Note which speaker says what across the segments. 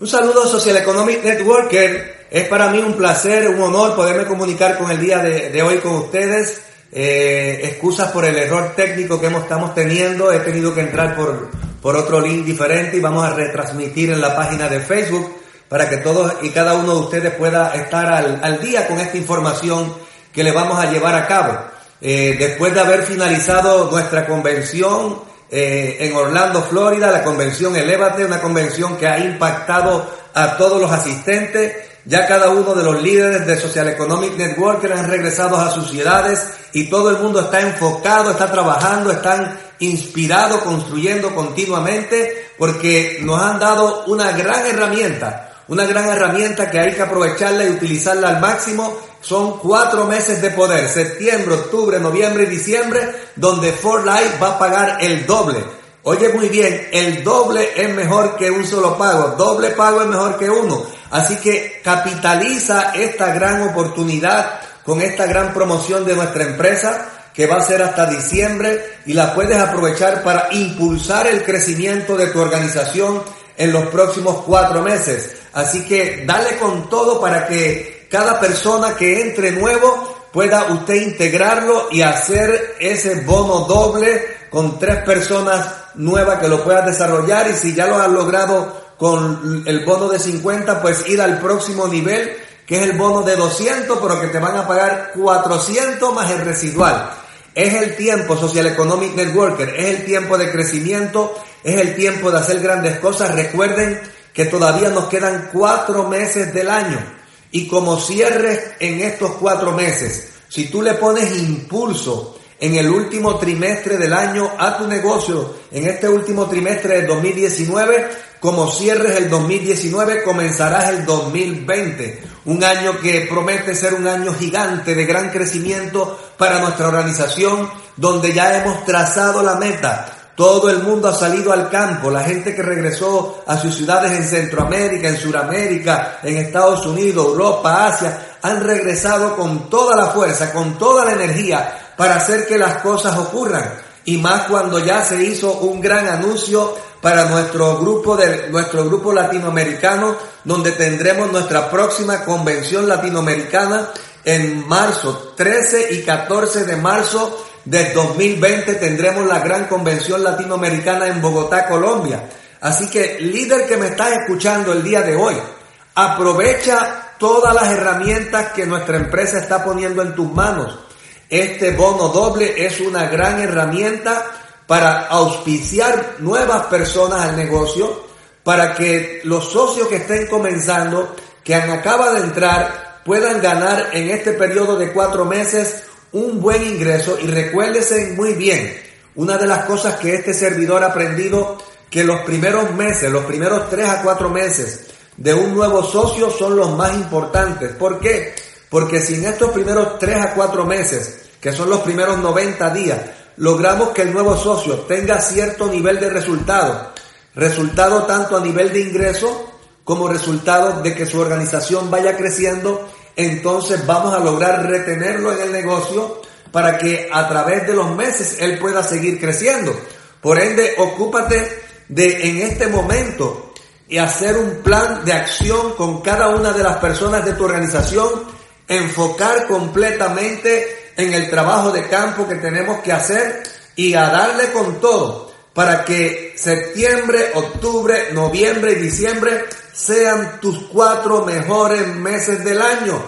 Speaker 1: Un saludo Social Economic Networker. Es para mí un placer, un honor poderme comunicar con el día de, hoy con ustedes. Eh, excusas por el error técnico que hemos, estamos teniendo. He tenido que entrar por, por otro link diferente y vamos a retransmitir en la página de Facebook para que todos y cada uno de ustedes pueda estar al, al día con esta información que le vamos a llevar a cabo. Eh, después de haber finalizado nuestra convención eh, en Orlando, Florida, la convención Elevate, una convención que ha impactado a todos los asistentes. Ya cada uno de los líderes de Social Economic Network han regresado a sus ciudades y todo el mundo está enfocado, está trabajando, están inspirados, construyendo continuamente porque nos han dado una gran herramienta una gran herramienta que hay que aprovecharla y utilizarla al máximo. Son cuatro meses de poder, septiembre, octubre, noviembre y diciembre, donde For Life va a pagar el doble. Oye muy bien, el doble es mejor que un solo pago, doble pago es mejor que uno. Así que capitaliza esta gran oportunidad con esta gran promoción de nuestra empresa que va a ser hasta diciembre y la puedes aprovechar para impulsar el crecimiento de tu organización en los próximos cuatro meses. Así que dale con todo para que cada persona que entre nuevo pueda usted integrarlo y hacer ese bono doble con tres personas nuevas que lo puedas desarrollar y si ya lo has logrado con el bono de 50, pues ir al próximo nivel, que es el bono de 200, pero que te van a pagar 400 más el residual. Es el tiempo, Social Economic Networker, es el tiempo de crecimiento, es el tiempo de hacer grandes cosas. Recuerden que todavía nos quedan cuatro meses del año. Y como cierres en estos cuatro meses, si tú le pones impulso en el último trimestre del año a tu negocio, en este último trimestre del 2019, como cierres el 2019, comenzarás el 2020. Un año que promete ser un año gigante de gran crecimiento para nuestra organización, donde ya hemos trazado la meta todo el mundo ha salido al campo, la gente que regresó a sus ciudades en Centroamérica, en Sudamérica, en Estados Unidos, Europa, Asia, han regresado con toda la fuerza, con toda la energía para hacer que las cosas ocurran. Y más cuando ya se hizo un gran anuncio para nuestro grupo de nuestro grupo latinoamericano, donde tendremos nuestra próxima convención latinoamericana en marzo, 13 y 14 de marzo del 2020 tendremos la gran convención latinoamericana en Bogotá, Colombia. Así que, líder que me estás escuchando el día de hoy, aprovecha todas las herramientas que nuestra empresa está poniendo en tus manos. Este bono doble es una gran herramienta para auspiciar nuevas personas al negocio, para que los socios que estén comenzando, que han acaba de entrar, puedan ganar en este periodo de cuatro meses un buen ingreso y recuérdese muy bien, una de las cosas que este servidor ha aprendido, que los primeros meses, los primeros tres a cuatro meses de un nuevo socio son los más importantes. ¿Por qué? Porque si en estos primeros tres a cuatro meses, que son los primeros 90 días, logramos que el nuevo socio tenga cierto nivel de resultado, resultado tanto a nivel de ingreso como resultado de que su organización vaya creciendo entonces vamos a lograr retenerlo en el negocio para que a través de los meses él pueda seguir creciendo. Por ende, ocúpate de en este momento y hacer un plan de acción con cada una de las personas de tu organización, enfocar completamente en el trabajo de campo que tenemos que hacer y a darle con todo para que septiembre, octubre, noviembre y diciembre sean tus cuatro mejores meses del año.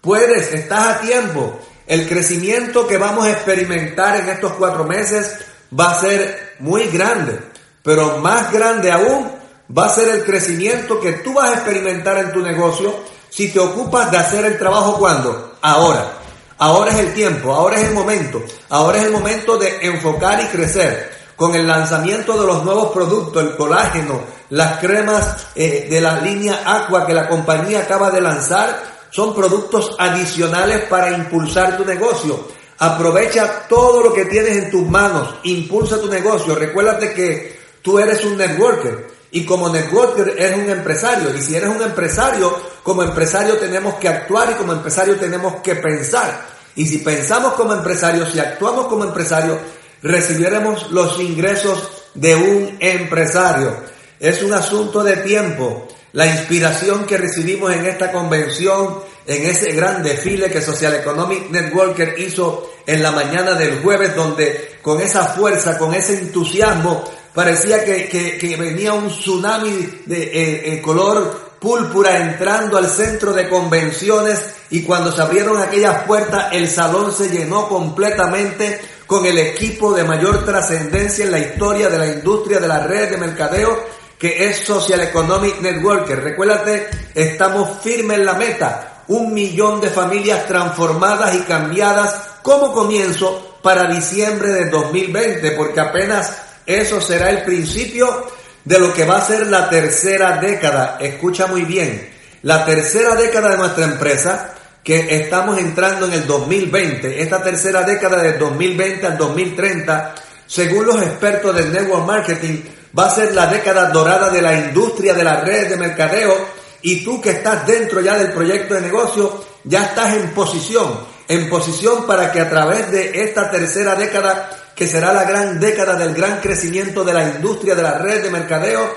Speaker 1: Puedes, estás a tiempo. El crecimiento que vamos a experimentar en estos cuatro meses va a ser muy grande, pero más grande aún va a ser el crecimiento que tú vas a experimentar en tu negocio si te ocupas de hacer el trabajo cuando? Ahora. Ahora es el tiempo, ahora es el momento, ahora es el momento de enfocar y crecer con el lanzamiento de los nuevos productos, el colágeno, las cremas eh, de la línea Aqua que la compañía acaba de lanzar, son productos adicionales para impulsar tu negocio. Aprovecha todo lo que tienes en tus manos, impulsa tu negocio. Recuérdate que tú eres un networker y como networker eres un empresario. Y si eres un empresario, como empresario tenemos que actuar y como empresario tenemos que pensar. Y si pensamos como empresario, si actuamos como empresario, recibiremos los ingresos de un empresario. Es un asunto de tiempo. la inspiración que recibimos en esta convención, en ese gran desfile que Social Economic Networker hizo en la mañana del jueves, donde con esa fuerza, con ese entusiasmo, parecía que, venía un tsunami de eh, eh, color púrpura entrando al centro de convenciones y cuando se abrieron aquellas puertas el salón se llenó completamente con el equipo de mayor trascendencia en la historia de la industria de la red de mercadeo que es Social Economic Networker. Recuérdate, estamos firmes en la meta. Un millón de familias transformadas y cambiadas como comienzo para diciembre de 2020, porque apenas eso será el principio de lo que va a ser la tercera década. Escucha muy bien, la tercera década de nuestra empresa, que estamos entrando en el 2020, esta tercera década del 2020 al 2030, según los expertos del network marketing, va a ser la década dorada de la industria de las redes de mercadeo y tú que estás dentro ya del proyecto de negocio, ya estás en posición, en posición para que a través de esta tercera década, que será la gran década del gran crecimiento de la industria de la red de mercadeo,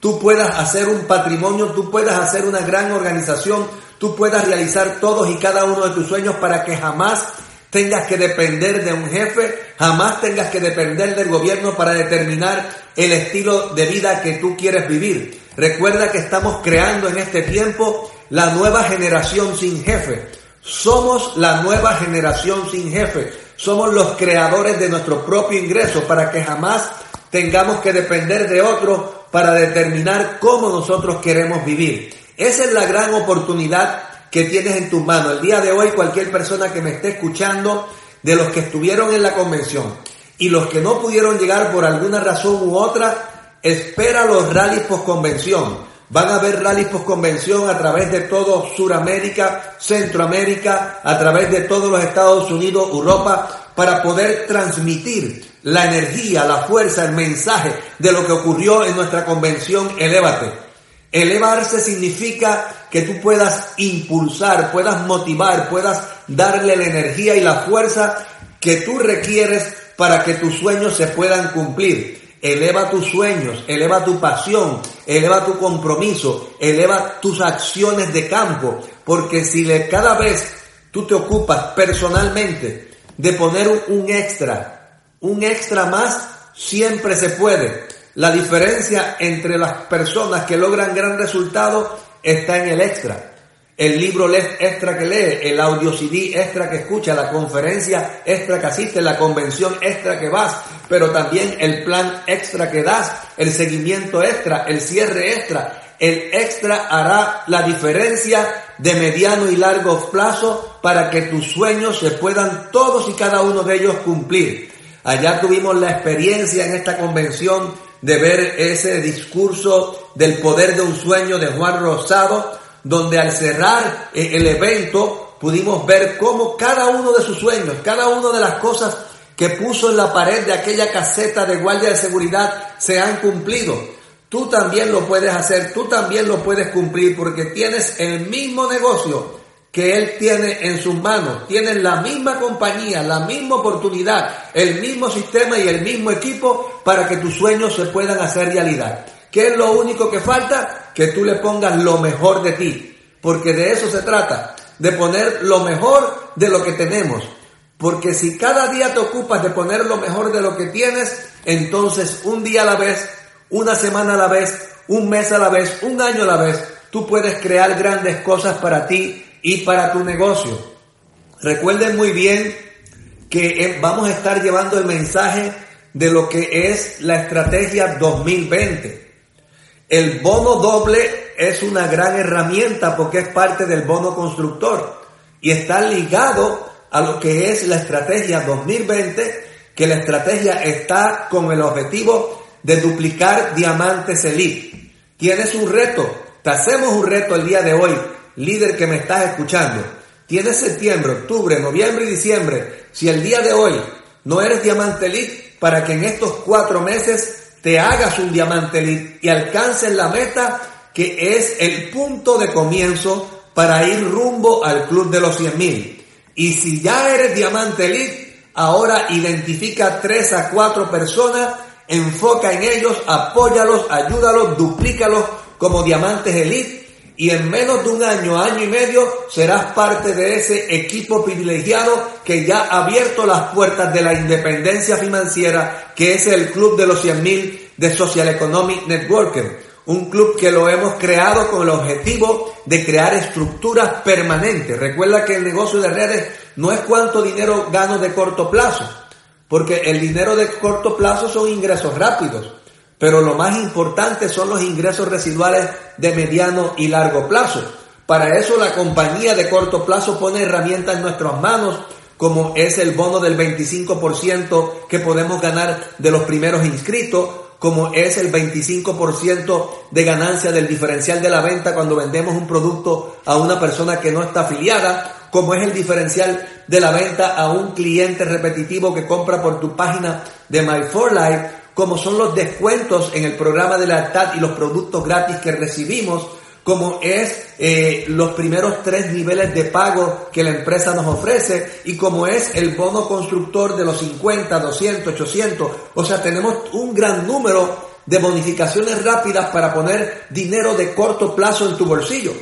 Speaker 1: tú puedas hacer un patrimonio, tú puedas hacer una gran organización, tú puedas realizar todos y cada uno de tus sueños para que jamás tengas que depender de un jefe, jamás tengas que depender del gobierno para determinar el estilo de vida que tú quieres vivir. Recuerda que estamos creando en este tiempo la nueva generación sin jefe. Somos la nueva generación sin jefe. Somos los creadores de nuestro propio ingreso para que jamás tengamos que depender de otro para determinar cómo nosotros queremos vivir. Esa es la gran oportunidad que tienes en tus manos. El día de hoy cualquier persona que me esté escuchando, de los que estuvieron en la convención y los que no pudieron llegar por alguna razón u otra, espera los rallies post convención. Van a haber rallies post convención a través de todo Suramérica, Centroamérica, a través de todos los Estados Unidos, Europa, para poder transmitir la energía, la fuerza, el mensaje de lo que ocurrió en nuestra convención Elévate. Elevarse significa que tú puedas impulsar, puedas motivar, puedas darle la energía y la fuerza que tú requieres para que tus sueños se puedan cumplir. Eleva tus sueños, eleva tu pasión, eleva tu compromiso, eleva tus acciones de campo, porque si le, cada vez tú te ocupas personalmente de poner un extra, un extra más, siempre se puede. La diferencia entre las personas que logran gran resultado está en el extra. El libro extra que lee, el audio CD extra que escucha, la conferencia extra que asiste, la convención extra que vas, pero también el plan extra que das, el seguimiento extra, el cierre extra. El extra hará la diferencia de mediano y largo plazo para que tus sueños se puedan todos y cada uno de ellos cumplir. Allá tuvimos la experiencia en esta convención de ver ese discurso del poder de un sueño de Juan Rosado, donde al cerrar eh, el evento pudimos ver cómo cada uno de sus sueños, cada una de las cosas que puso en la pared de aquella caseta de guardia de seguridad se han cumplido. Tú también lo puedes hacer, tú también lo puedes cumplir porque tienes el mismo negocio que Él tiene en sus manos. Tienen la misma compañía, la misma oportunidad, el mismo sistema y el mismo equipo para que tus sueños se puedan hacer realidad. ¿Qué es lo único que falta? Que tú le pongas lo mejor de ti. Porque de eso se trata, de poner lo mejor de lo que tenemos. Porque si cada día te ocupas de poner lo mejor de lo que tienes, entonces un día a la vez, una semana a la vez, un mes a la vez, un año a la vez, tú puedes crear grandes cosas para ti y para tu negocio. Recuerden muy bien que eh, vamos a estar llevando el mensaje de lo que es la estrategia 2020. El bono doble es una gran herramienta porque es parte del bono constructor y está ligado a lo que es la estrategia 2020, que la estrategia está con el objetivo de duplicar diamantes elite. Tienes un reto, te hacemos un reto el día de hoy líder que me estás escuchando, tienes septiembre, octubre, noviembre y diciembre, si el día de hoy no eres diamante elite, para que en estos cuatro meses te hagas un diamante elite y alcances la meta que es el punto de comienzo para ir rumbo al club de los 100 mil. Y si ya eres diamante elite, ahora identifica tres a cuatro personas, enfoca en ellos, apóyalos, ayúdalos, duplícalos como Diamantes Elite y en menos de un año, año y medio, serás parte de ese equipo privilegiado que ya ha abierto las puertas de la independencia financiera, que es el Club de los 100.000 de Social Economic Networker. Un club que lo hemos creado con el objetivo de crear estructuras permanentes. Recuerda que el negocio de redes no es cuánto dinero gano de corto plazo, porque el dinero de corto plazo son ingresos rápidos. Pero lo más importante son los ingresos residuales de mediano y largo plazo. Para eso la compañía de corto plazo pone herramientas en nuestras manos, como es el bono del 25% que podemos ganar de los primeros inscritos, como es el 25% de ganancia del diferencial de la venta cuando vendemos un producto a una persona que no está afiliada, como es el diferencial de la venta a un cliente repetitivo que compra por tu página de My 4 Life, como son los descuentos en el programa de la TAT y los productos gratis que recibimos, como es eh, los primeros tres niveles de pago que la empresa nos ofrece y como es el bono constructor de los 50, 200, 800. O sea, tenemos un gran número de bonificaciones rápidas para poner dinero de corto plazo en tu bolsillo.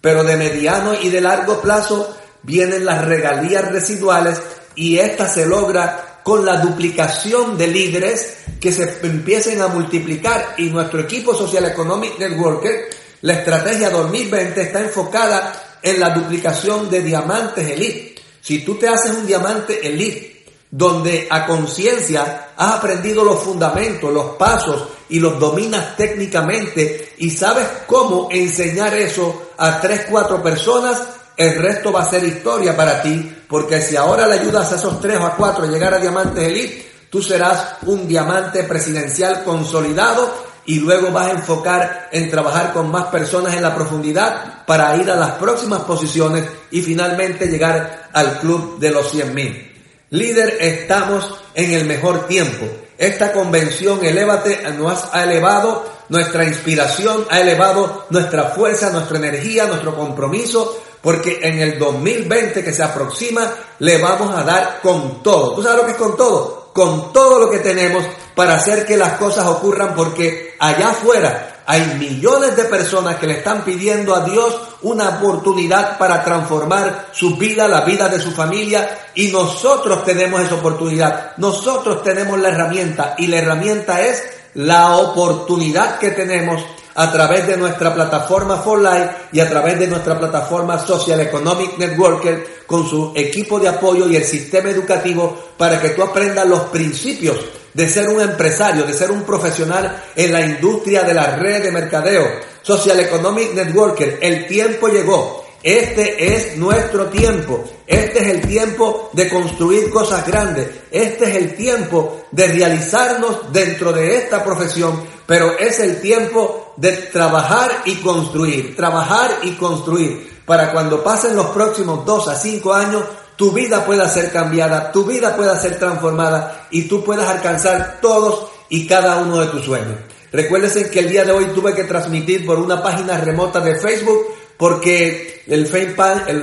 Speaker 1: Pero de mediano y de largo plazo vienen las regalías residuales y esta se logra con la duplicación de líderes que se empiecen a multiplicar y nuestro equipo Social Economic Networker, la estrategia 2020 está enfocada en la duplicación de diamantes elite. Si tú te haces un diamante elite, donde a conciencia has aprendido los fundamentos, los pasos y los dominas técnicamente y sabes cómo enseñar eso a tres, cuatro personas, el resto va a ser historia para ti, porque si ahora le ayudas a esos tres o a cuatro a llegar a Diamantes Elite, tú serás un diamante presidencial consolidado y luego vas a enfocar en trabajar con más personas en la profundidad para ir a las próximas posiciones y finalmente llegar al club de los 100.000. Líder, estamos en el mejor tiempo. Esta convención Elévate nos ha elevado nuestra inspiración, ha elevado nuestra fuerza, nuestra energía, nuestro compromiso, porque en el 2020 que se aproxima le vamos a dar con todo. ¿Tú sabes lo que es con todo? Con todo lo que tenemos para hacer que las cosas ocurran porque allá afuera hay millones de personas que le están pidiendo a Dios una oportunidad para transformar su vida, la vida de su familia y nosotros tenemos esa oportunidad. Nosotros tenemos la herramienta y la herramienta es la oportunidad que tenemos a través de nuestra plataforma For Life y a través de nuestra plataforma Social Economic Networker con su equipo de apoyo y el sistema educativo para que tú aprendas los principios de ser un empresario, de ser un profesional en la industria de la red de mercadeo. Social Economic Networker, el tiempo llegó. Este es nuestro tiempo. Este es el tiempo de construir cosas grandes. Este es el tiempo de realizarnos dentro de esta profesión. Pero es el tiempo de trabajar y construir. Trabajar y construir. Para cuando pasen los próximos dos a cinco años, tu vida pueda ser cambiada, tu vida pueda ser transformada y tú puedas alcanzar todos y cada uno de tus sueños. Recuérdense que el día de hoy tuve que transmitir por una página remota de Facebook porque el page, el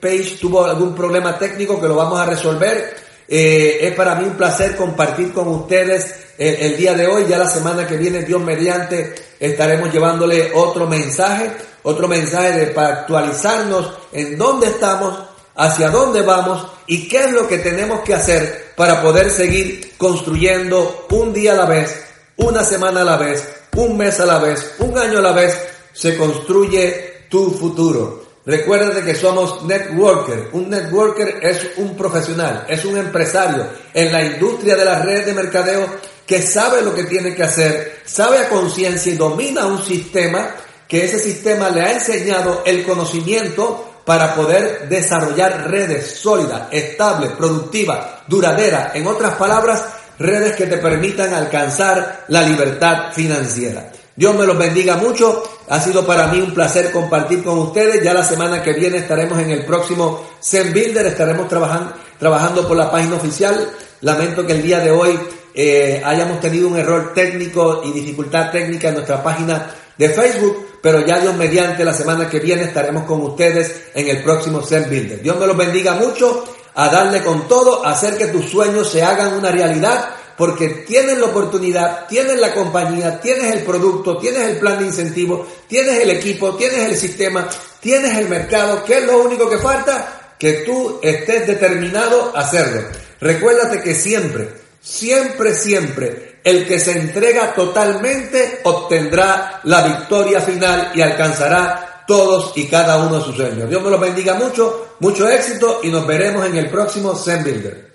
Speaker 1: page tuvo algún problema técnico que lo vamos a resolver. Eh, es para mí un placer compartir con ustedes el, día de hoy. Ya la semana que viene, Dios mediante, estaremos llevándole otro mensaje, otro mensaje para actualizarnos en dónde estamos, hacia dónde vamos y qué es lo que tenemos que hacer para poder seguir construyendo un día a la vez, una semana a la vez, un mes a la vez, un año a la vez. Se construye tu futuro. Recuerda que somos networker. Un networker es un profesional, es un empresario en la industria de las redes de mercadeo que sabe lo que tiene que hacer, sabe a conciencia y domina un sistema que ese sistema le ha enseñado el conocimiento para poder desarrollar redes sólidas, estables, productivas, duraderas. En otras palabras, redes que te permitan alcanzar la libertad financiera. Dios me los bendiga mucho. Ha sido para mí un placer compartir con ustedes. Ya la semana que viene estaremos en el próximo Zen Builder. Estaremos trabajando, trabajando por la página oficial. Lamento que el día de hoy eh, hayamos tenido un error técnico y dificultad técnica en nuestra página de Facebook. Pero ya Dios mediante la semana que viene estaremos con ustedes en el próximo Zen Builder. Dios me los bendiga mucho. A darle con todo, a hacer que tus sueños se hagan una realidad porque tienes la oportunidad, tienes la compañía, tienes el producto, tienes el plan de incentivo, tienes el equipo, tienes el sistema, tienes el mercado. ¿Qué es lo único que falta? Que tú estés determinado a hacerlo. Recuérdate que siempre, siempre, siempre, el que se entrega totalmente obtendrá la victoria final y alcanzará todos y cada uno de sus sueños. Dios me los bendiga mucho, mucho éxito y nos veremos en el próximo Zen Builder.